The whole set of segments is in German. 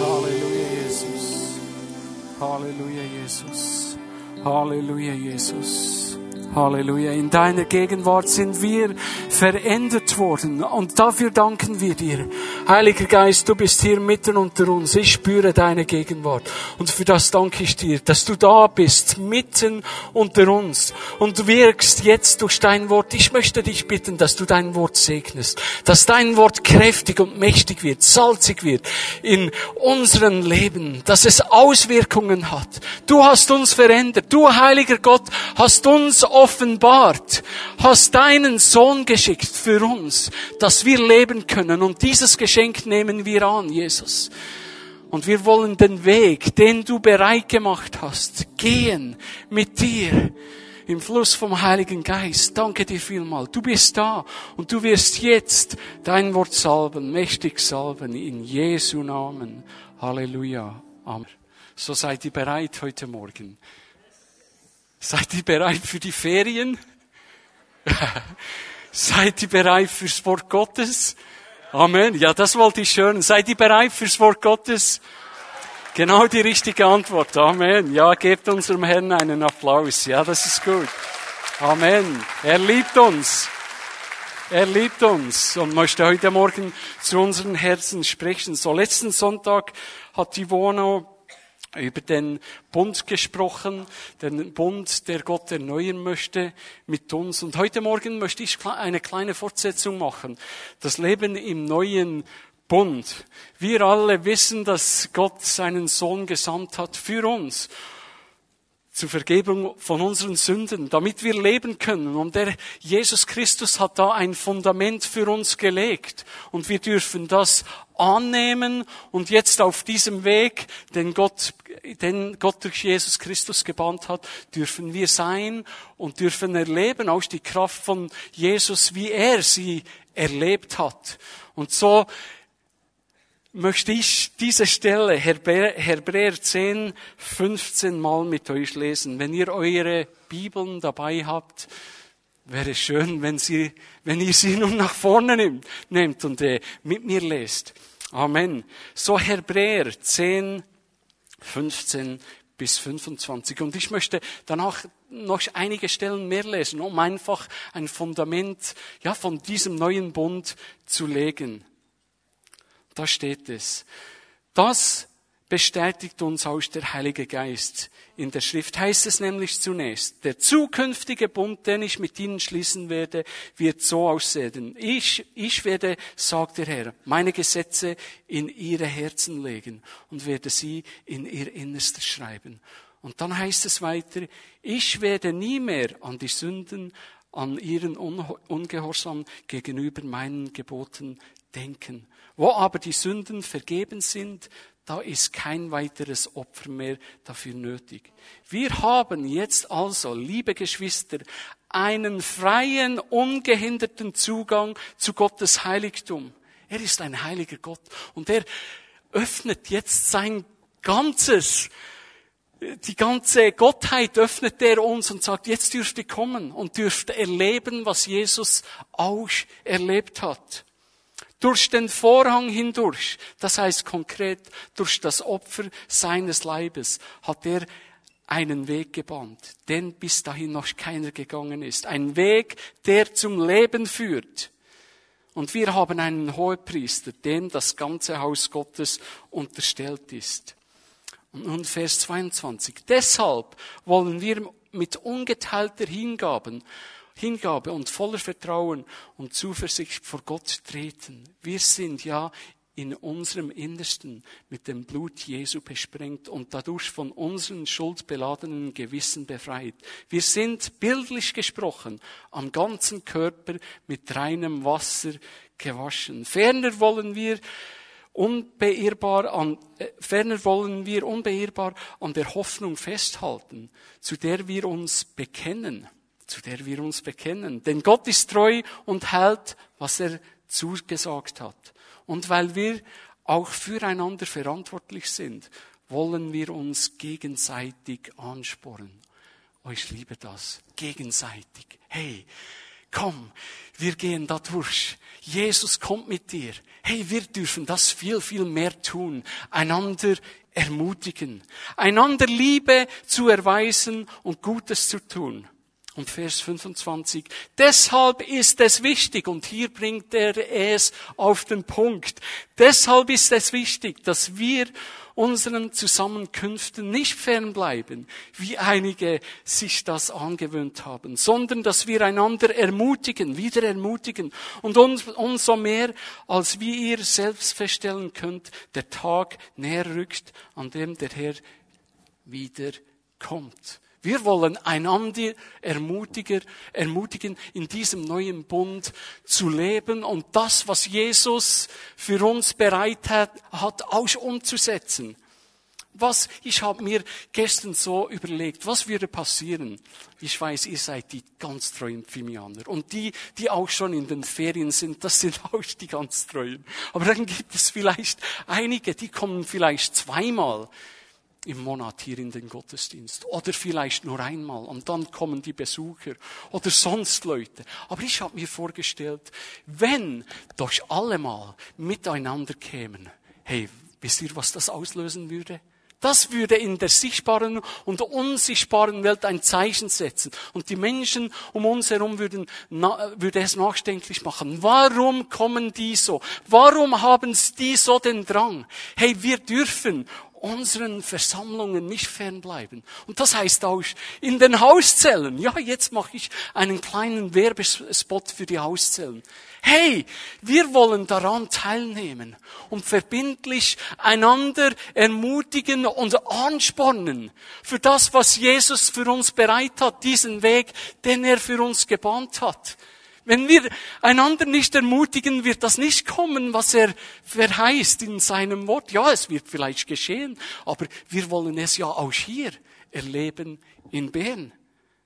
Halleluja, Jesus. Halleluja, Jesus. Halleluja, Jesus. Halleluja. In deiner Gegenwart sind wir verändert worden und dafür danken wir dir. Heiliger Geist, du bist hier mitten unter uns. Ich spüre deine Gegenwart und für das danke ich dir, dass du da bist, mitten unter uns und wirkst jetzt durch dein Wort. Ich möchte dich bitten, dass du dein Wort segnest, dass dein Wort kräftig und mächtig wird, salzig wird in unserem Leben, dass es Auswirkungen hat. Du hast uns verändert. Du, heiliger Gott, hast uns offenbart, hast deinen Sohn geschickt für uns, dass wir leben können. Und dieses Geschenk nehmen wir an, Jesus. Und wir wollen den Weg, den du bereit gemacht hast, gehen mit dir im Fluss vom Heiligen Geist. Danke dir vielmal. Du bist da und du wirst jetzt dein Wort salben, mächtig salben, in Jesu Namen. Halleluja. Amen. So seid ihr bereit heute Morgen. Seid ihr bereit für die Ferien? Seid ihr bereit fürs Wort Gottes? Amen. Ja, das wollte ich hören. Seid ihr bereit fürs Wort Gottes? Genau die richtige Antwort. Amen. Ja, gebt unserem Herrn einen Applaus. Ja, das ist gut. Amen. Er liebt uns. Er liebt uns und möchte heute Morgen zu unseren Herzen sprechen. So letzten Sonntag hat die Wohnung über den Bund gesprochen, den Bund, der Gott erneuern möchte mit uns. Und heute Morgen möchte ich eine kleine Fortsetzung machen. Das Leben im neuen Bund. Wir alle wissen, dass Gott seinen Sohn gesandt hat für uns zur Vergebung von unseren Sünden, damit wir leben können. Und der Jesus Christus hat da ein Fundament für uns gelegt. Und wir dürfen das annehmen und jetzt auf diesem Weg, den Gott, den Gott durch Jesus Christus gebannt hat, dürfen wir sein und dürfen erleben, auch die Kraft von Jesus, wie er sie erlebt hat. Und so möchte ich diese Stelle, Hebräer 10, 15 Mal mit euch lesen. Wenn ihr eure Bibeln dabei habt, wäre es schön, wenn, sie, wenn ihr sie nun nach vorne nehmt und äh, mit mir lest. Amen. So Hebräer 10, 15 bis 25. Und ich möchte danach noch einige Stellen mehr lesen, um einfach ein Fundament, ja, von diesem neuen Bund zu legen. Da steht es. Das bestätigt uns auch der Heilige Geist. In der Schrift heißt es nämlich zunächst, der zukünftige Bund, den ich mit ihnen schließen werde, wird so aussehen. Ich, ich werde, sagt der Herr, meine Gesetze in ihre Herzen legen und werde sie in ihr Innerstes schreiben. Und dann heißt es weiter, ich werde nie mehr an die Sünden, an ihren Ungehorsam gegenüber meinen Geboten denken. Wo aber die Sünden vergeben sind, da ist kein weiteres Opfer mehr dafür nötig. Wir haben jetzt also, liebe Geschwister, einen freien, ungehinderten Zugang zu Gottes Heiligtum. Er ist ein heiliger Gott und er öffnet jetzt sein ganzes, die ganze Gottheit öffnet er uns und sagt, jetzt dürft ihr kommen und dürft erleben, was Jesus auch erlebt hat. Durch den Vorhang hindurch, das heißt konkret durch das Opfer seines Leibes, hat er einen Weg gebahnt, den bis dahin noch keiner gegangen ist. Ein Weg, der zum Leben führt. Und wir haben einen Hohepriester, dem das ganze Haus Gottes unterstellt ist. Und nun Vers 22. Deshalb wollen wir mit ungeteilter Hingaben Hingabe und voller Vertrauen und Zuversicht vor Gott treten. Wir sind ja in unserem Innersten mit dem Blut Jesu besprengt und dadurch von unseren schuldbeladenen Gewissen befreit. Wir sind bildlich gesprochen am ganzen Körper mit reinem Wasser gewaschen. Ferner wollen wir unbeirrbar an, äh, ferner wollen wir unbeirrbar an der Hoffnung festhalten, zu der wir uns bekennen zu der wir uns bekennen. Denn Gott ist treu und hält, was er zugesagt hat. Und weil wir auch füreinander verantwortlich sind, wollen wir uns gegenseitig ansporen. Oh, ich liebe das. Gegenseitig. Hey, komm, wir gehen da durch. Jesus kommt mit dir. Hey, wir dürfen das viel, viel mehr tun. Einander ermutigen. Einander Liebe zu erweisen und Gutes zu tun. Und Vers 25. Deshalb ist es wichtig, und hier bringt er es auf den Punkt. Deshalb ist es wichtig, dass wir unseren Zusammenkünften nicht fernbleiben, wie einige sich das angewöhnt haben, sondern dass wir einander ermutigen, wieder ermutigen und uns, umso mehr, als wie ihr selbst feststellen könnt, der Tag näher rückt, an dem der Herr wieder kommt. Wir wollen einander ermutigen, ermutigen, in diesem neuen Bund zu leben und das, was Jesus für uns bereit hat, hat auch umzusetzen. Was, ich habe mir gestern so überlegt, was würde passieren? Ich weiß, ihr seid die ganz treuen Pfimianer. Und die, die auch schon in den Ferien sind, das sind auch die ganz treuen. Aber dann gibt es vielleicht einige, die kommen vielleicht zweimal im Monat hier in den Gottesdienst. Oder vielleicht nur einmal und dann kommen die Besucher oder sonst Leute. Aber ich habe mir vorgestellt, wenn doch alle mal miteinander kämen, hey, wisst ihr, was das auslösen würde? Das würde in der sichtbaren und unsichtbaren Welt ein Zeichen setzen. Und die Menschen um uns herum würden, na, würde es nachdenklich machen. Warum kommen die so? Warum haben die so den Drang? Hey, wir dürfen unseren Versammlungen nicht fernbleiben. Und das heißt auch in den Hauszellen. Ja, jetzt mache ich einen kleinen Werbespot für die Hauszellen. Hey, wir wollen daran teilnehmen und verbindlich einander ermutigen und anspornen für das, was Jesus für uns bereit hat, diesen Weg, den er für uns gebahnt hat. Wenn wir einander nicht ermutigen, wird das nicht kommen, was er verheißt in seinem Wort. Ja, es wird vielleicht geschehen, aber wir wollen es ja auch hier erleben in Bern.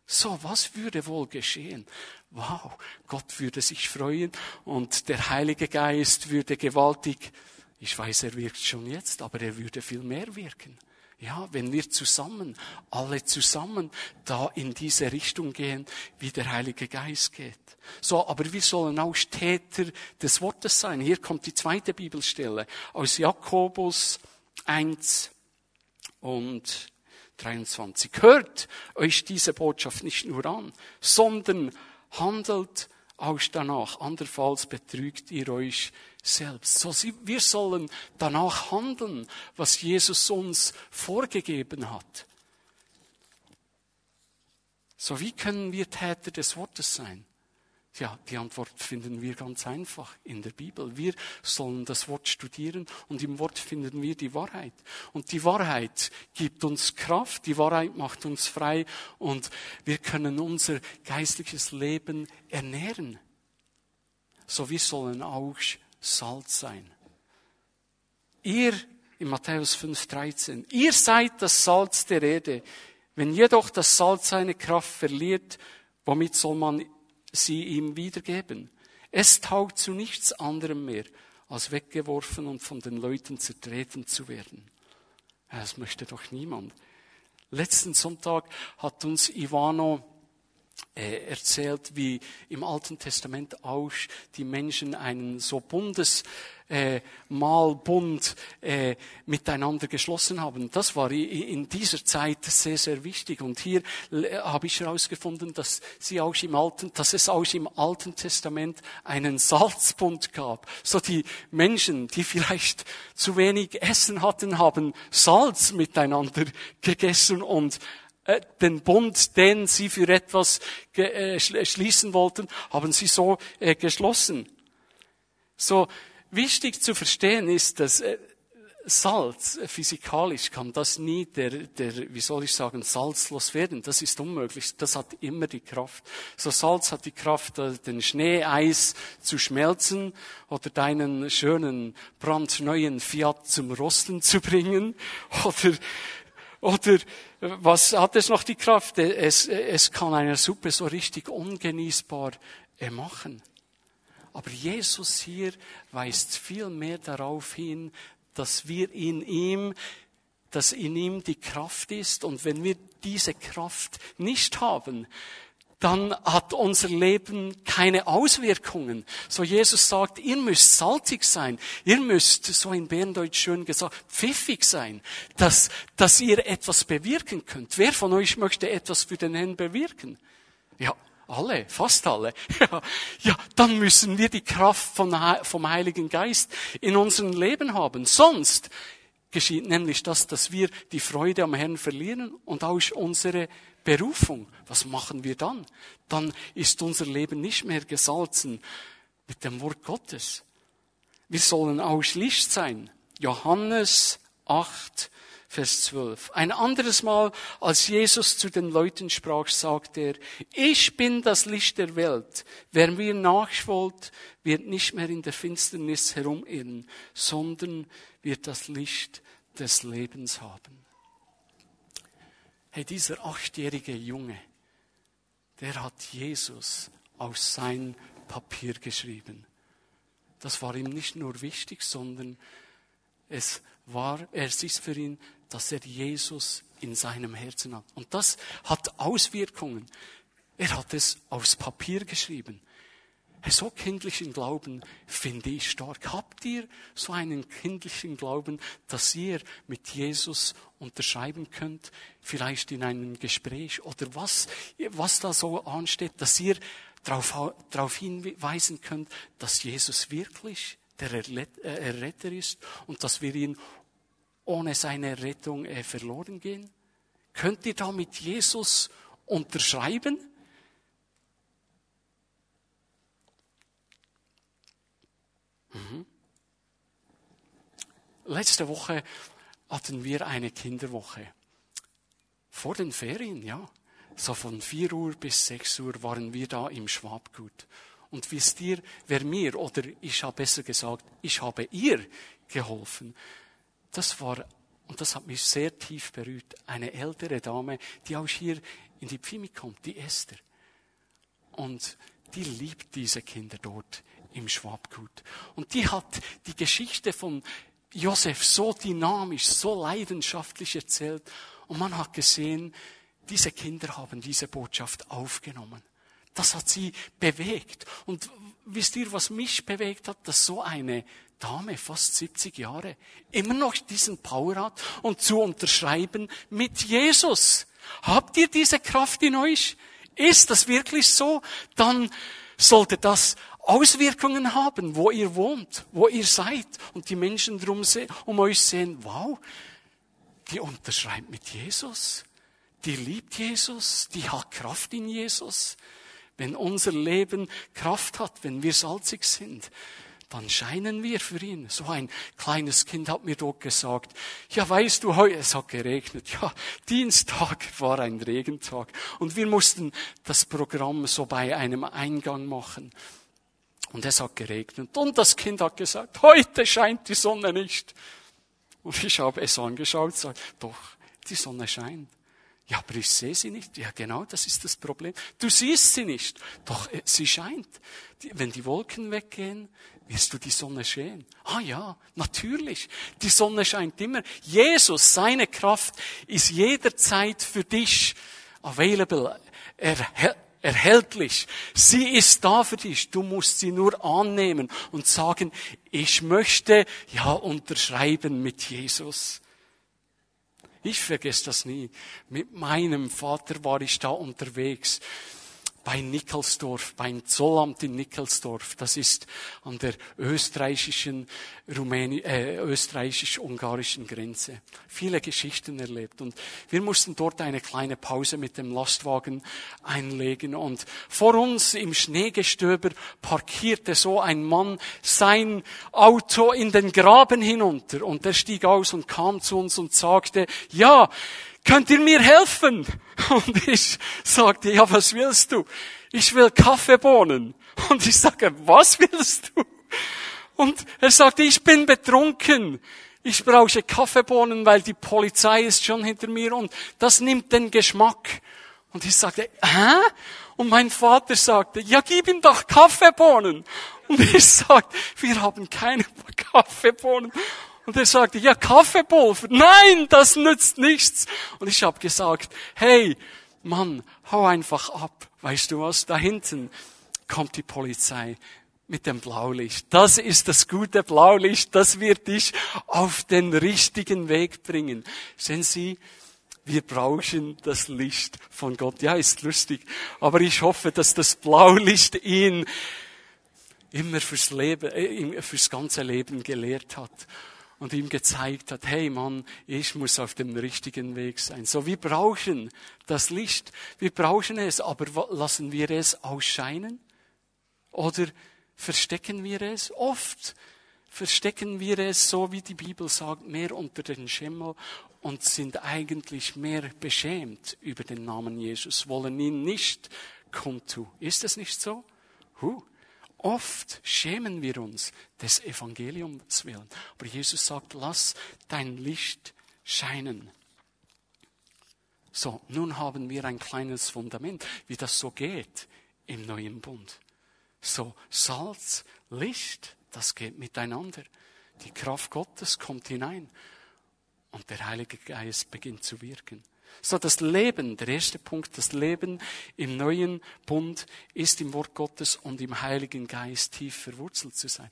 So, was würde wohl geschehen? Wow, Gott würde sich freuen und der Heilige Geist würde gewaltig, ich weiß, er wirkt schon jetzt, aber er würde viel mehr wirken. Ja, wenn wir zusammen, alle zusammen da in diese Richtung gehen, wie der Heilige Geist geht. So, aber wir sollen auch Täter des Wortes sein. Hier kommt die zweite Bibelstelle aus Jakobus 1 und 23. Hört euch diese Botschaft nicht nur an, sondern handelt auch danach. Andernfalls betrügt ihr euch selbst. Wir sollen danach handeln, was Jesus uns vorgegeben hat. So, wie können wir Täter des Wortes sein? Ja, die Antwort finden wir ganz einfach in der Bibel. Wir sollen das Wort studieren und im Wort finden wir die Wahrheit. Und die Wahrheit gibt uns Kraft, die Wahrheit macht uns frei und wir können unser geistliches Leben ernähren. So wir sollen auch Salz sein. Ihr, in Matthäus 5,13, ihr seid das Salz der Erde. Wenn jedoch das Salz seine Kraft verliert, womit soll man sie ihm wiedergeben. Es taugt zu nichts anderem mehr, als weggeworfen und von den Leuten zertreten zu werden. Das möchte doch niemand. Letzten Sonntag hat uns Ivano erzählt, wie im Alten Testament auch die Menschen einen so Bundes äh, Malbund äh, miteinander geschlossen haben. Das war in dieser Zeit sehr, sehr wichtig. Und hier habe ich herausgefunden, dass sie auch im Alten, dass es auch im Alten Testament einen Salzbund gab. So die Menschen, die vielleicht zu wenig Essen hatten, haben Salz miteinander gegessen und äh, den Bund, den sie für etwas äh, schließen wollten, haben sie so äh, geschlossen. So, Wichtig zu verstehen ist, dass Salz, physikalisch kann das nie der, der, wie soll ich sagen, salzlos werden. Das ist unmöglich. Das hat immer die Kraft. So Salz hat die Kraft, den Schneeeis zu schmelzen oder deinen schönen, brandneuen Fiat zum Rosten zu bringen oder, oder was hat es noch die Kraft? Es, es kann eine Suppe so richtig ungenießbar machen. Aber Jesus hier weist viel mehr darauf hin, dass wir in ihm, dass in ihm die Kraft ist. Und wenn wir diese Kraft nicht haben, dann hat unser Leben keine Auswirkungen. So Jesus sagt, ihr müsst salzig sein, ihr müsst, so in Berndeutsch schön gesagt, pfiffig sein, dass, dass ihr etwas bewirken könnt. Wer von euch möchte etwas für den Herrn bewirken? Ja, alle, fast alle. Ja, ja, dann müssen wir die Kraft von, vom Heiligen Geist in unserem Leben haben. Sonst geschieht nämlich das, dass wir die Freude am Herrn verlieren und auch unsere Berufung. Was machen wir dann? Dann ist unser Leben nicht mehr gesalzen mit dem Wort Gottes. Wir sollen auch Licht sein. Johannes 8, Vers 12. Ein anderes Mal, als Jesus zu den Leuten sprach, sagte er, ich bin das Licht der Welt. Wer mir nachfolgt, wird nicht mehr in der Finsternis herumirren, sondern wird das Licht des Lebens haben. Hey, dieser achtjährige Junge, der hat Jesus auf sein Papier geschrieben. Das war ihm nicht nur wichtig, sondern es war, es ist für ihn, dass er Jesus in seinem Herzen hat. Und das hat Auswirkungen. Er hat es aufs Papier geschrieben. So kindlichen Glauben finde ich stark. Habt ihr so einen kindlichen Glauben, dass ihr mit Jesus unterschreiben könnt? Vielleicht in einem Gespräch oder was, was da so ansteht, dass ihr darauf, darauf hinweisen könnt, dass Jesus wirklich der äh, Erretter ist und dass wir ihn ohne seine Rettung äh, verloren gehen? Könnt ihr da mit Jesus unterschreiben? Mhm. Letzte Woche hatten wir eine Kinderwoche. Vor den Ferien, ja. So von 4 Uhr bis 6 Uhr waren wir da im Schwabgut. Und wisst ihr, wer mir, oder ich habe besser gesagt, ich habe ihr geholfen. Das war, und das hat mich sehr tief berührt, eine ältere Dame, die auch hier in die Pfimi kommt, die Esther. Und die liebt diese Kinder dort im Schwabgut. Und die hat die Geschichte von Josef so dynamisch, so leidenschaftlich erzählt. Und man hat gesehen, diese Kinder haben diese Botschaft aufgenommen. Das hat sie bewegt. Und wisst ihr, was mich bewegt hat? Dass so eine Dame, fast 70 Jahre, immer noch diesen Power hat und zu unterschreiben mit Jesus. Habt ihr diese Kraft in euch? Ist das wirklich so? Dann sollte das Auswirkungen haben, wo ihr wohnt, wo ihr seid und die Menschen drum um euch sehen, wow, die unterschreibt mit Jesus, die liebt Jesus, die hat Kraft in Jesus. Wenn unser Leben Kraft hat, wenn wir salzig sind, dann scheinen wir für ihn. So ein kleines Kind hat mir dort gesagt, ja weißt du, heute, es hat geregnet. Ja, Dienstag war ein Regentag. Und wir mussten das Programm so bei einem Eingang machen. Und es hat geregnet. Und das Kind hat gesagt, heute scheint die Sonne nicht. Und ich habe es angeschaut und gesagt, doch, die Sonne scheint. Ja, aber ich sehe sie nicht. Ja, genau, das ist das Problem. Du siehst sie nicht. Doch, äh, sie scheint. Wenn die Wolken weggehen, wirst du die Sonne sehen. Ah ja, natürlich. Die Sonne scheint immer. Jesus, seine Kraft ist jederzeit für dich available. Er, erhältlich. Sie ist da für dich. Du musst sie nur annehmen und sagen, ich möchte ja unterschreiben mit Jesus. Ich vergesse das nie. Mit meinem Vater war ich da unterwegs bei Nickelsdorf, beim Zollamt in Nickelsdorf. Das ist an der österreichischen, Rumäni äh, österreichisch-ungarischen Grenze. Viele Geschichten erlebt. Und wir mussten dort eine kleine Pause mit dem Lastwagen einlegen. Und vor uns im Schneegestöber parkierte so ein Mann sein Auto in den Graben hinunter. Und er stieg aus und kam zu uns und sagte, ja, könnt ihr mir helfen? Und ich sagte, ja, was willst du? Ich will Kaffeebohnen. Und ich sage, was willst du? Und er sagte, ich bin betrunken. Ich brauche Kaffeebohnen, weil die Polizei ist schon hinter mir und das nimmt den Geschmack. Und ich sagte, hä? Und mein Vater sagte, ja, gib ihm doch Kaffeebohnen. Und ich sagte, wir haben keine Kaffeebohnen. Und er sagte, ja, Kaffeepulver. Nein, das nützt nichts. Und ich habe gesagt, hey, Mann, hau einfach ab. weißt du was, da hinten kommt die Polizei mit dem Blaulicht. Das ist das gute Blaulicht, das wird dich auf den richtigen Weg bringen. Sehen Sie, wir brauchen das Licht von Gott. Ja, ist lustig. Aber ich hoffe, dass das Blaulicht ihn immer fürs Leben, äh, fürs ganze Leben gelehrt hat und ihm gezeigt hat, hey Mann, ich muss auf dem richtigen Weg sein. So, wir brauchen das Licht. Wir brauchen es, aber lassen wir es ausscheinen? Oder verstecken wir es? Oft verstecken wir es, so wie die Bibel sagt, mehr unter den Schimmel und sind eigentlich mehr beschämt über den Namen Jesus, wollen ihn nicht kundtun. Ist das nicht so? Huh. Oft schämen wir uns des Evangeliums willen. Aber Jesus sagt, lass dein Licht scheinen. So, nun haben wir ein kleines Fundament, wie das so geht im neuen Bund. So Salz, Licht, das geht miteinander. Die Kraft Gottes kommt hinein und der Heilige Geist beginnt zu wirken. So das Leben, der erste Punkt, das Leben im neuen Bund ist im Wort Gottes und im Heiligen Geist tief verwurzelt zu sein.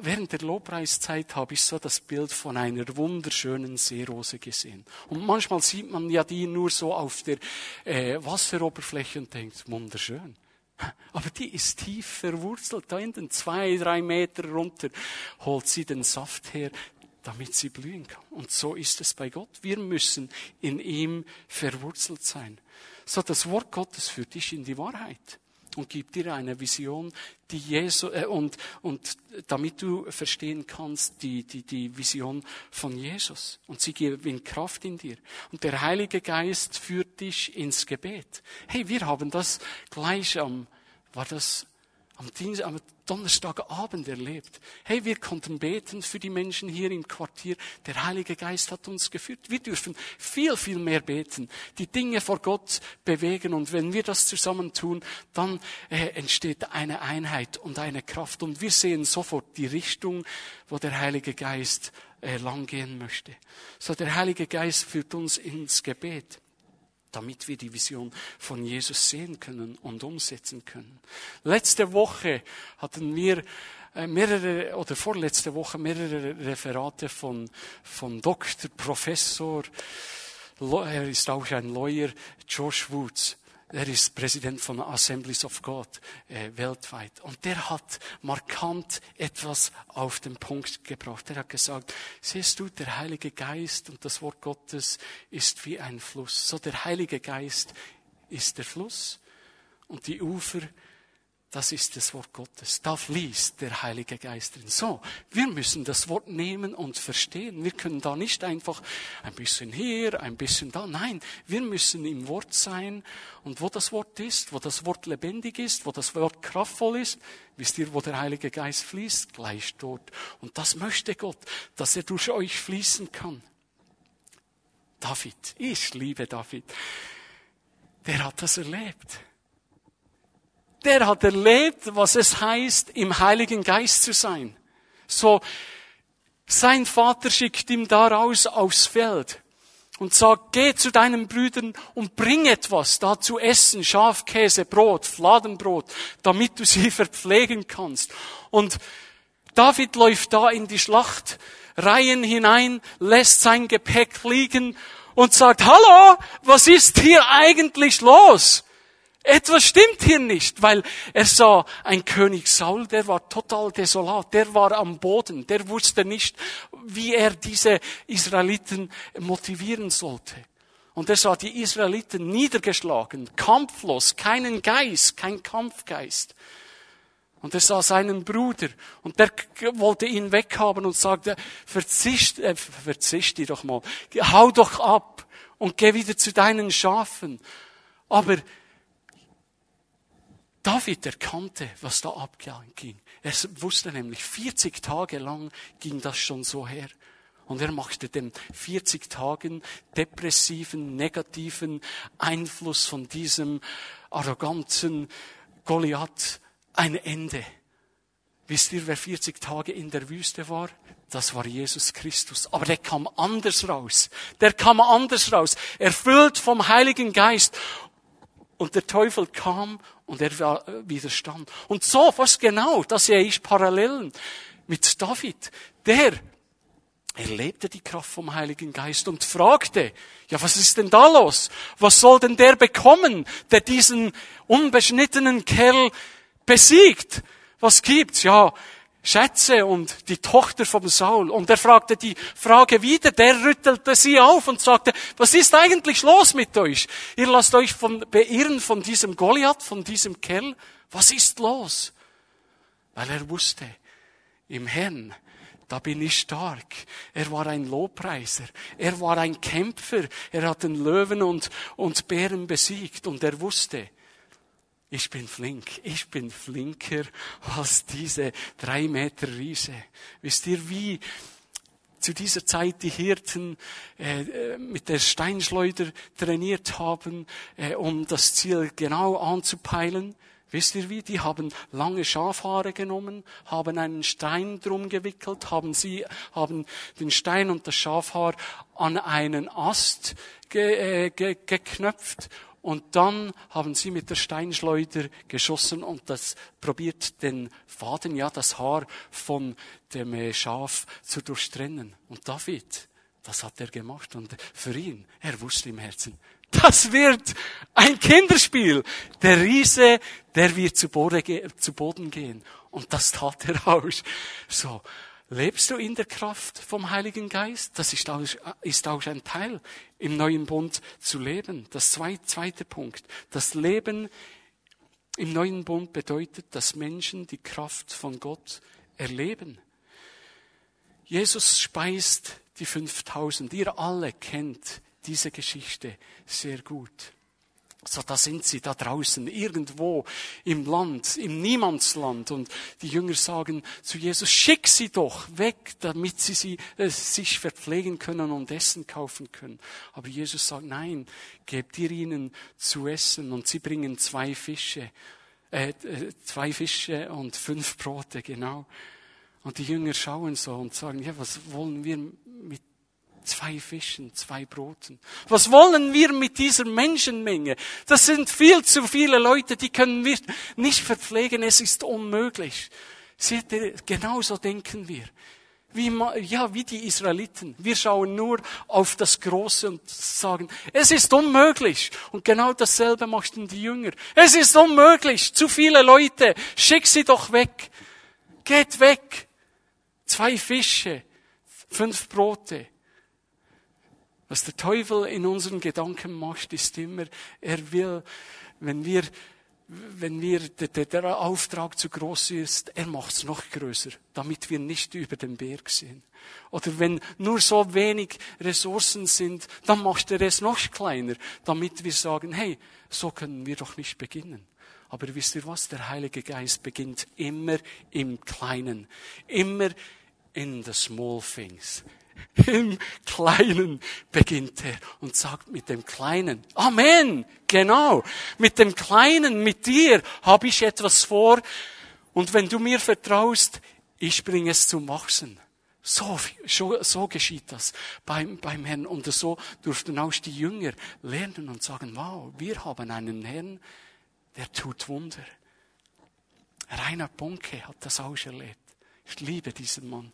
Während der Lobpreiszeit habe ich so das Bild von einer wunderschönen Seerose gesehen. Und manchmal sieht man ja die nur so auf der äh, Wasseroberfläche und denkt, wunderschön. Aber die ist tief verwurzelt. Da in den zwei, drei Meter runter holt sie den Saft her, damit sie blühen kann. Und so ist es bei Gott. Wir müssen in ihm verwurzelt sein. So, das Wort Gottes führt dich in die Wahrheit und gibt dir eine Vision, die Jesus, äh, und, und damit du verstehen kannst, die, die, die Vision von Jesus. Und sie gewinnt Kraft in dir. Und der Heilige Geist führt dich ins Gebet. Hey, wir haben das gleich am, war das am, Dienst, am Donnerstagabend erlebt. Hey, wir konnten beten für die Menschen hier im Quartier. Der Heilige Geist hat uns geführt. Wir dürfen viel, viel mehr beten, die Dinge vor Gott bewegen. Und wenn wir das zusammen tun, dann äh, entsteht eine Einheit und eine Kraft. Und wir sehen sofort die Richtung, wo der Heilige Geist äh, langgehen möchte. So, der Heilige Geist führt uns ins Gebet damit wir die Vision von Jesus sehen können und umsetzen können. Letzte Woche hatten wir äh, mehrere, oder vorletzte Woche mehrere Referate von, von Doktor, Professor, er ist auch ein Lawyer, Josh Woods. Er ist Präsident von Assemblies of God äh, weltweit. Und der hat markant etwas auf den Punkt gebracht. Er hat gesagt, siehst du, der Heilige Geist und das Wort Gottes ist wie ein Fluss. So der Heilige Geist ist der Fluss und die Ufer das ist das Wort Gottes. Da fließt der Heilige Geist drin. So, wir müssen das Wort nehmen und verstehen. Wir können da nicht einfach ein bisschen hier, ein bisschen da. Nein, wir müssen im Wort sein. Und wo das Wort ist, wo das Wort lebendig ist, wo das Wort kraftvoll ist, wisst ihr, wo der Heilige Geist fließt? Gleich dort. Und das möchte Gott, dass er durch euch fließen kann. David, ich liebe David. Der hat das erlebt der hat erlebt, was es heißt, im Heiligen Geist zu sein. So, sein Vater schickt ihm daraus aufs Feld und sagt, geh zu deinen Brüdern und bring etwas da zu essen, Schafkäse, Brot, Fladenbrot, damit du sie verpflegen kannst. Und David läuft da in die Schlachtreihen hinein, lässt sein Gepäck liegen und sagt, hallo, was ist hier eigentlich los? Etwas stimmt hier nicht, weil er sah ein König Saul, der war total desolat, der war am Boden, der wusste nicht, wie er diese Israeliten motivieren sollte. Und er sah die Israeliten niedergeschlagen, kampflos, keinen Geist, kein Kampfgeist. Und er sah seinen Bruder und der wollte ihn weghaben und sagte, verzicht, äh, verzichte doch mal, hau doch ab und geh wieder zu deinen Schafen. Aber David erkannte, was da abging. Er wusste nämlich, 40 Tage lang ging das schon so her. Und er machte dem 40 Tagen depressiven, negativen Einfluss von diesem arroganten Goliath ein Ende. Wisst ihr, wer 40 Tage in der Wüste war? Das war Jesus Christus. Aber der kam anders raus. Der kam anders raus. Erfüllt vom Heiligen Geist. Und der Teufel kam und er widerstand. Und so, was genau, das sehe ich Parallelen mit David. Der erlebte die Kraft vom Heiligen Geist und fragte, ja, was ist denn da los? Was soll denn der bekommen, der diesen unbeschnittenen Kerl besiegt? Was gibt's? Ja, Schätze und die Tochter vom Saul. Und er fragte die Frage wieder, der rüttelte sie auf und sagte, was ist eigentlich los mit euch? Ihr lasst euch von, beirren von diesem Goliath, von diesem Kerl. Was ist los? Weil er wusste, im Herrn, da bin ich stark. Er war ein Lobpreiser. Er war ein Kämpfer. Er hat den Löwen und, und Bären besiegt und er wusste, ich bin flink, ich bin flinker als diese drei Meter Riese. Wisst ihr, wie zu dieser Zeit die Hirten äh, mit der Steinschleuder trainiert haben, äh, um das Ziel genau anzupeilen? Wisst ihr wie? Die haben lange Schafhaare genommen, haben einen Stein drum gewickelt, haben sie, haben den Stein und das Schafhaar an einen Ast ge, äh, ge, geknöpft und dann haben sie mit der Steinschleuder geschossen und das probiert den Faden, ja, das Haar von dem äh, Schaf zu durchtrennen. Und David, das hat er gemacht und für ihn, er wusste im Herzen, das wird ein Kinderspiel. Der Riese, der wird zu Boden gehen. Und das tat er auch. So. Lebst du in der Kraft vom Heiligen Geist? Das ist auch, ist auch ein Teil im neuen Bund zu leben. Das zweite Punkt. Das Leben im neuen Bund bedeutet, dass Menschen die Kraft von Gott erleben. Jesus speist die 5000. Ihr alle kennt diese Geschichte sehr gut. So, da sind sie da draußen, irgendwo im Land, im Niemandsland. Und die Jünger sagen zu Jesus, schick sie doch weg, damit sie, sie äh, sich verpflegen können und Essen kaufen können. Aber Jesus sagt, nein, gebt ihr ihnen zu essen. Und sie bringen zwei Fische, äh, äh zwei Fische und fünf Brote, genau. Und die Jünger schauen so und sagen, ja, was wollen wir mit Zwei Fischen, zwei Broten. Was wollen wir mit dieser Menschenmenge? Das sind viel zu viele Leute, die können wir nicht verpflegen. Es ist unmöglich. Seht ihr, genauso denken wir. Wie, ja, wie die Israeliten. Wir schauen nur auf das Große und sagen, es ist unmöglich. Und genau dasselbe machten die Jünger. Es ist unmöglich. Zu viele Leute. Schick sie doch weg. Geht weg. Zwei Fische, fünf Brote. Was der Teufel in unseren Gedanken macht, ist immer, er will, wenn wir, wenn wir, der, der Auftrag zu groß ist, er macht es noch größer, damit wir nicht über den Berg sind. Oder wenn nur so wenig Ressourcen sind, dann macht er es noch kleiner, damit wir sagen, hey, so können wir doch nicht beginnen. Aber wisst ihr was? Der Heilige Geist beginnt immer im Kleinen. Immer in the small things. Im Kleinen beginnt er und sagt mit dem Kleinen, Amen, genau, mit dem Kleinen, mit dir habe ich etwas vor und wenn du mir vertraust, ich bringe es zum Wachsen. So, so, so geschieht das beim, beim Herrn. Und so durften auch die Jünger lernen und sagen, wow, wir haben einen Herrn, der tut Wunder. Rainer Bonke hat das auch erlebt. Ich liebe diesen Mann.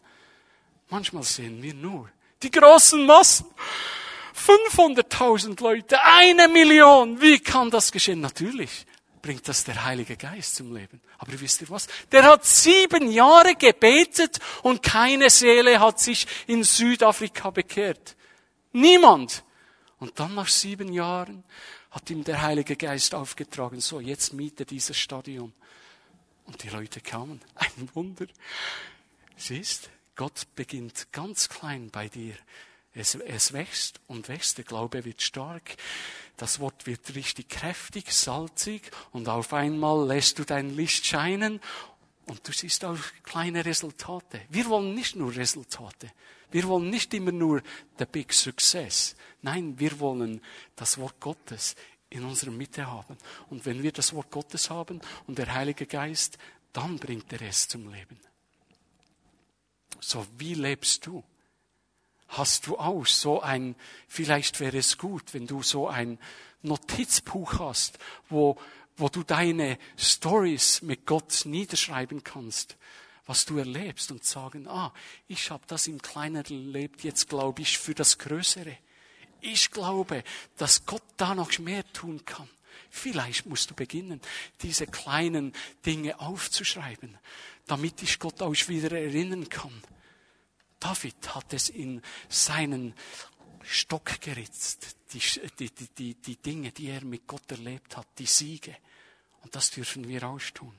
Manchmal sehen wir nur die großen Massen. 500.000 Leute, eine Million. Wie kann das geschehen? Natürlich bringt das der Heilige Geist zum Leben. Aber wisst ihr was? Der hat sieben Jahre gebetet und keine Seele hat sich in Südafrika bekehrt. Niemand. Und dann nach sieben Jahren hat ihm der Heilige Geist aufgetragen, so, jetzt miete dieses Stadion. Und die Leute kamen. Ein Wunder. Siehst, Gott beginnt ganz klein bei dir. Es, es wächst und wächst. Der Glaube wird stark. Das Wort wird richtig kräftig, salzig und auf einmal lässt du dein Licht scheinen und du siehst auch kleine Resultate. Wir wollen nicht nur Resultate. Wir wollen nicht immer nur the big success. Nein, wir wollen das Wort Gottes in unserer Mitte haben. Und wenn wir das Wort Gottes haben und der Heilige Geist, dann bringt er es zum Leben. So, wie lebst du? Hast du auch so ein, vielleicht wäre es gut, wenn du so ein Notizbuch hast, wo, wo du deine Stories mit Gott niederschreiben kannst, was du erlebst und sagen, ah, ich habe das im Kleinen erlebt, jetzt glaube ich für das Größere. Ich glaube, dass Gott da noch mehr tun kann. Vielleicht musst du beginnen, diese kleinen Dinge aufzuschreiben, damit ich Gott auch wieder erinnern kann. David hat es in seinen Stock geritzt, die, die, die, die, Dinge, die er mit Gott erlebt hat, die Siege. Und das dürfen wir auch tun.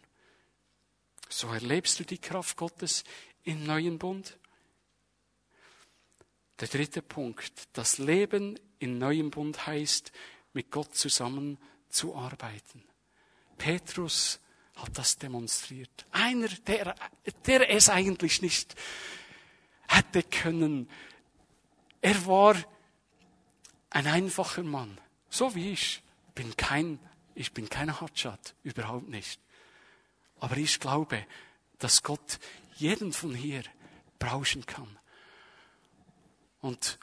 So erlebst du die Kraft Gottes im neuen Bund. Der dritte Punkt. Das Leben im neuen Bund heißt, mit Gott zusammen zu arbeiten. Petrus hat das demonstriert. Einer, der, der es eigentlich nicht hätte können. Er war ein einfacher Mann, so wie ich. Bin kein, ich bin kein Hotshot, überhaupt nicht. Aber ich glaube, dass Gott jeden von hier brauchen kann. Und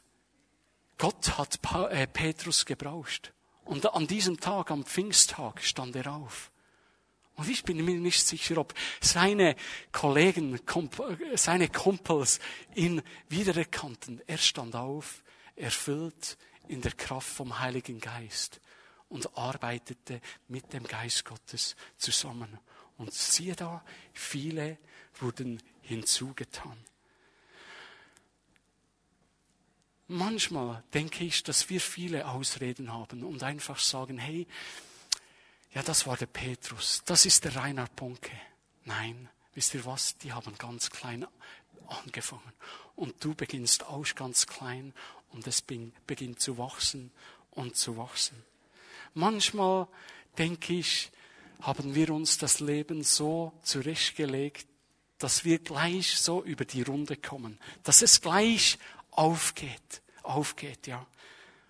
Gott hat äh, Petrus gebraucht. Und an diesem Tag, am Pfingsttag, stand er auf. Und ich bin mir nicht sicher, ob seine Kollegen, seine Kumpels ihn wiedererkannten. Er stand auf, erfüllt in der Kraft vom Heiligen Geist und arbeitete mit dem Geist Gottes zusammen. Und siehe da, viele wurden hinzugetan. Manchmal denke ich, dass wir viele Ausreden haben und einfach sagen, hey, ja, das war der Petrus, das ist der Reinhard Bonke. Nein, wisst ihr was? Die haben ganz klein angefangen. Und du beginnst auch ganz klein und es beginnt zu wachsen und zu wachsen. Manchmal denke ich, haben wir uns das Leben so zurechtgelegt, dass wir gleich so über die Runde kommen, dass es gleich aufgeht, aufgeht, ja.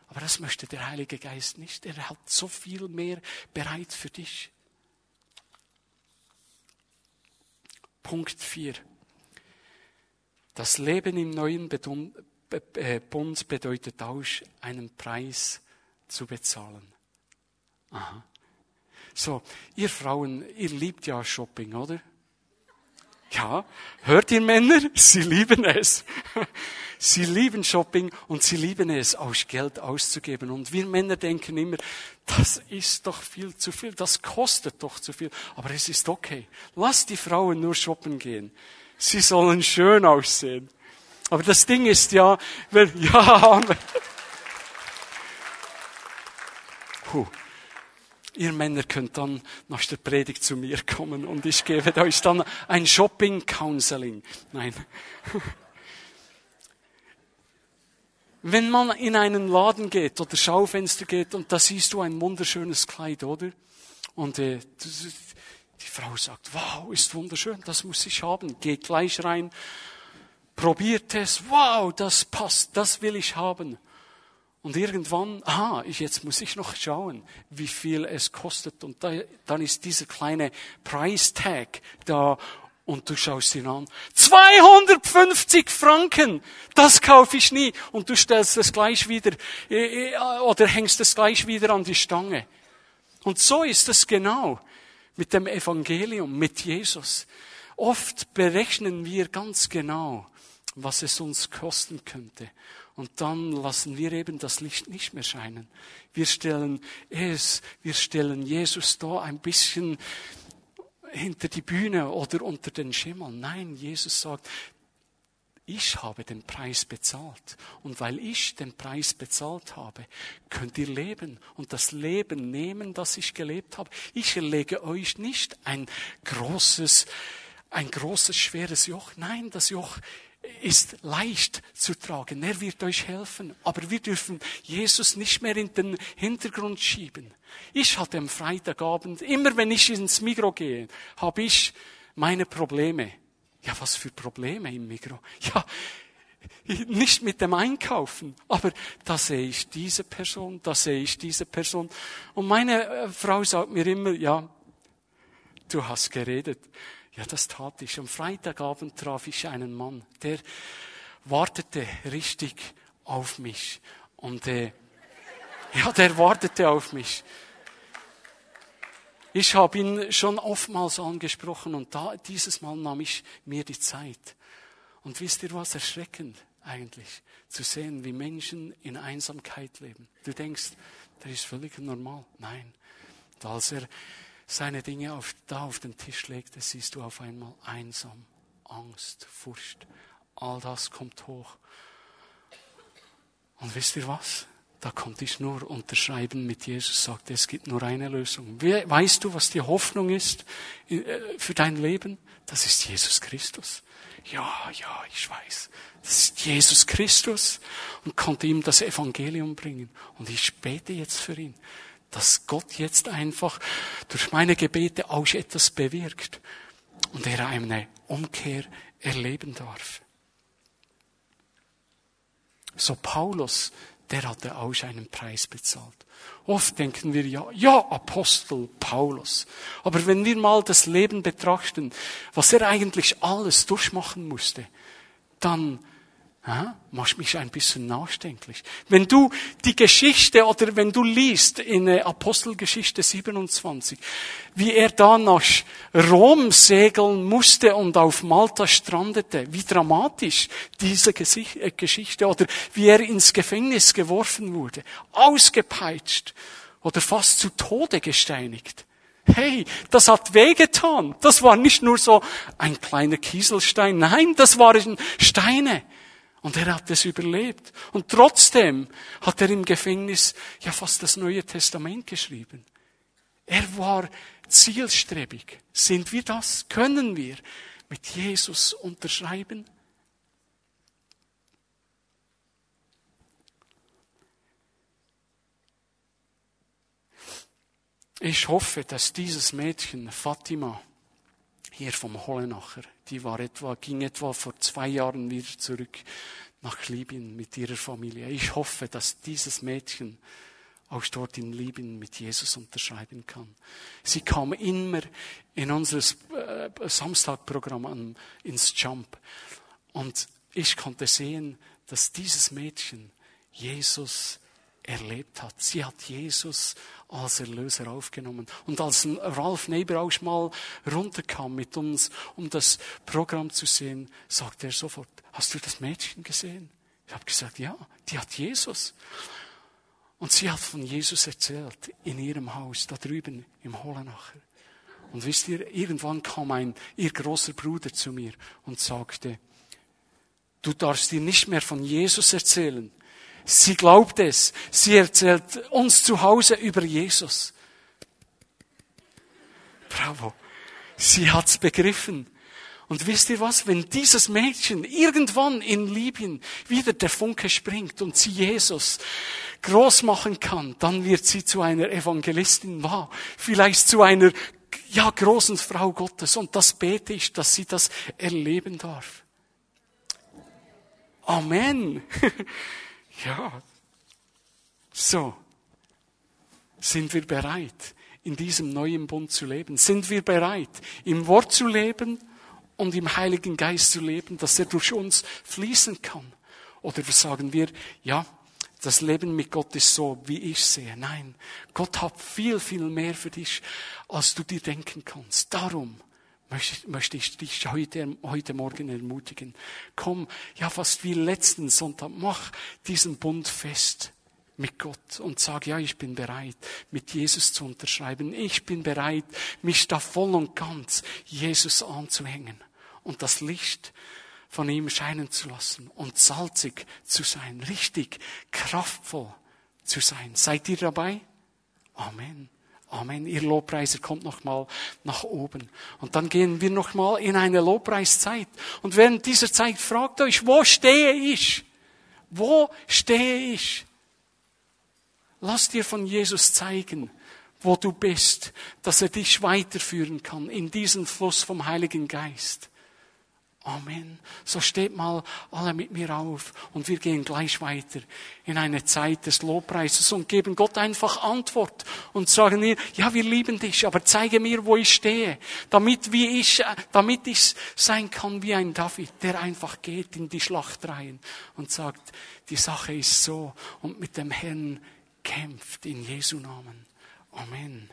Aber das möchte der Heilige Geist nicht. Er hat so viel mehr bereit für dich. Punkt 4. Das Leben im neuen äh, Bund bedeutet auch, einen Preis zu bezahlen. Aha. So, ihr Frauen, ihr liebt ja Shopping, oder? Ja, hört ihr Männer? Sie lieben es. Sie lieben Shopping und sie lieben es, auch Geld auszugeben. Und wir Männer denken immer, das ist doch viel zu viel, das kostet doch zu viel. Aber es ist okay. Lass die Frauen nur shoppen gehen. Sie sollen schön aussehen. Aber das Ding ist ja, wenn, ja, Puh. Ihr Männer könnt dann nach der Predigt zu mir kommen und ich gebe euch dann ein Shopping-Counseling. Nein. Wenn man in einen Laden geht oder Schaufenster geht und da siehst du ein wunderschönes Kleid, oder? Und äh, die Frau sagt, wow, ist wunderschön, das muss ich haben. Geht gleich rein, probiert es, wow, das passt, das will ich haben. Und irgendwann, aha, jetzt muss ich noch schauen, wie viel es kostet. Und da, dann ist dieser kleine Price Tag da und du schaust ihn an. 250 Franken! Das kaufe ich nie. Und du stellst es gleich wieder, äh, äh, oder hängst es gleich wieder an die Stange. Und so ist es genau mit dem Evangelium, mit Jesus. Oft berechnen wir ganz genau, was es uns kosten könnte. Und dann lassen wir eben das Licht nicht mehr scheinen. Wir stellen es, wir stellen Jesus da ein bisschen hinter die Bühne oder unter den Schimmer. Nein, Jesus sagt, ich habe den Preis bezahlt. Und weil ich den Preis bezahlt habe, könnt ihr leben und das Leben nehmen, das ich gelebt habe. Ich erlege euch nicht ein großes, ein großes, schweres Joch. Nein, das Joch ist leicht zu tragen. Er wird euch helfen. Aber wir dürfen Jesus nicht mehr in den Hintergrund schieben. Ich hatte am Freitagabend, immer wenn ich ins Mikro gehe, habe ich meine Probleme. Ja, was für Probleme im Mikro? Ja, nicht mit dem Einkaufen, aber da sehe ich diese Person, da sehe ich diese Person. Und meine äh, Frau sagt mir immer, ja, du hast geredet. Ja, das tat ich. Am Freitagabend traf ich einen Mann, der wartete richtig auf mich. Und äh, ja, der wartete auf mich. Ich habe ihn schon oftmals angesprochen und da, dieses Mal nahm ich mir die Zeit. Und wisst ihr was erschreckend eigentlich? Zu sehen, wie Menschen in Einsamkeit leben. Du denkst, der ist völlig normal. Nein. Als er seine Dinge auf, da auf den Tisch legte, siehst du auf einmal einsam, Angst, Furcht. All das kommt hoch. Und wisst ihr was? Da konnte ich nur unterschreiben mit Jesus, sagte, es gibt nur eine Lösung. Weißt du, was die Hoffnung ist äh, für dein Leben? Das ist Jesus Christus. Ja, ja, ich weiß. Das ist Jesus Christus und konnte ihm das Evangelium bringen. Und ich bete jetzt für ihn, dass Gott jetzt einfach durch meine Gebete auch etwas bewirkt und er eine Umkehr erleben darf. So Paulus, der hatte auch einen Preis bezahlt. Oft denken wir ja, ja, Apostel Paulus. Aber wenn wir mal das Leben betrachten, was er eigentlich alles durchmachen musste, dann ja, machst mich ein bisschen nachdenklich. Wenn du die Geschichte oder wenn du liest in äh, Apostelgeschichte 27, wie er da nach Rom segeln musste und auf Malta strandete, wie dramatisch diese äh, Geschichte oder wie er ins Gefängnis geworfen wurde, ausgepeitscht oder fast zu Tode gesteinigt. Hey, das hat wehgetan. Das war nicht nur so ein kleiner Kieselstein. Nein, das waren Steine. Und er hat es überlebt. Und trotzdem hat er im Gefängnis ja fast das Neue Testament geschrieben. Er war zielstrebig. Sind wir das? Können wir mit Jesus unterschreiben? Ich hoffe, dass dieses Mädchen, Fatima, hier vom Hollenacher, die war etwa, ging etwa vor zwei Jahren wieder zurück nach Libyen mit ihrer Familie. Ich hoffe, dass dieses Mädchen auch dort in Libyen mit Jesus unterschreiben kann. Sie kam immer in unser äh, Samstagprogramm ins Jump. Und ich konnte sehen, dass dieses Mädchen Jesus erlebt hat. Sie hat Jesus als Erlöser aufgenommen. Und als Ralf Neberausch mal runterkam mit uns, um das Programm zu sehen, sagte er sofort, hast du das Mädchen gesehen? Ich habe gesagt, ja, die hat Jesus. Und sie hat von Jesus erzählt in ihrem Haus, da drüben im Hollenacher. Und wisst ihr, irgendwann kam ein, ihr großer Bruder zu mir und sagte, du darfst dir nicht mehr von Jesus erzählen, Sie glaubt es. Sie erzählt uns zu Hause über Jesus. Bravo. Sie hat's begriffen. Und wisst ihr was? Wenn dieses Mädchen irgendwann in Libyen wieder der Funke springt und sie Jesus groß machen kann, dann wird sie zu einer Evangelistin wahr. Vielleicht zu einer, ja, großen Frau Gottes. Und das bete ich, dass sie das erleben darf. Amen. Ja. So. Sind wir bereit, in diesem neuen Bund zu leben? Sind wir bereit, im Wort zu leben und im Heiligen Geist zu leben, dass er durch uns fließen kann? Oder sagen wir, ja, das Leben mit Gott ist so, wie ich sehe. Nein, Gott hat viel, viel mehr für dich, als du dir denken kannst. Darum möchte, möchte ich dich heute, heute Morgen ermutigen. Komm, ja fast wie letzten Sonntag, mach diesen Bund fest mit Gott und sag, ja, ich bin bereit, mit Jesus zu unterschreiben. Ich bin bereit, mich da voll und ganz Jesus anzuhängen und das Licht von ihm scheinen zu lassen und salzig zu sein, richtig kraftvoll zu sein. Seid ihr dabei? Amen. Amen. Ihr Lobpreiser kommt nochmal nach oben. Und dann gehen wir nochmal in eine Lobpreiszeit. Und während dieser Zeit fragt euch, wo stehe ich? Wo stehe ich? Lass dir von Jesus zeigen, wo du bist, dass er dich weiterführen kann in diesen Fluss vom Heiligen Geist. Amen. So steht mal alle mit mir auf und wir gehen gleich weiter in eine Zeit des Lobpreises und geben Gott einfach Antwort und sagen mir, ja, wir lieben dich, aber zeige mir, wo ich stehe, damit wie ich, damit ich sein kann wie ein David, der einfach geht in die Schlacht rein und sagt, die Sache ist so und mit dem Herrn kämpft in Jesu Namen. Amen.